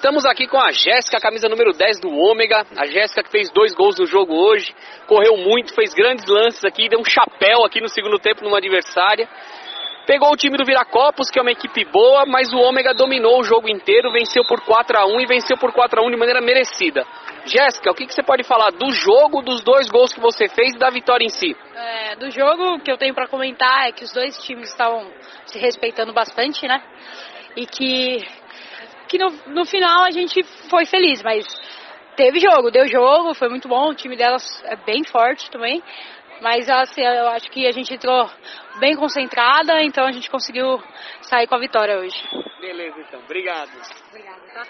Estamos aqui com a Jéssica, camisa número 10 do Ômega. A Jéssica que fez dois gols no jogo hoje, correu muito, fez grandes lances aqui, deu um chapéu aqui no segundo tempo numa adversária. Pegou o time do Viracopos, que é uma equipe boa, mas o Ômega dominou o jogo inteiro, venceu por 4 a 1 e venceu por 4 a 1 de maneira merecida. Jéssica, o que, que, você pode falar do jogo, dos dois gols que você fez e da vitória em si? É, do jogo, o que eu tenho para comentar é que os dois times estavam se respeitando bastante, né? E que, que no, no final a gente foi feliz, mas teve jogo, deu jogo, foi muito bom. O time delas é bem forte também. Mas assim, eu acho que a gente entrou bem concentrada, então a gente conseguiu sair com a vitória hoje. Beleza, então. Obrigado. Obrigada, tá?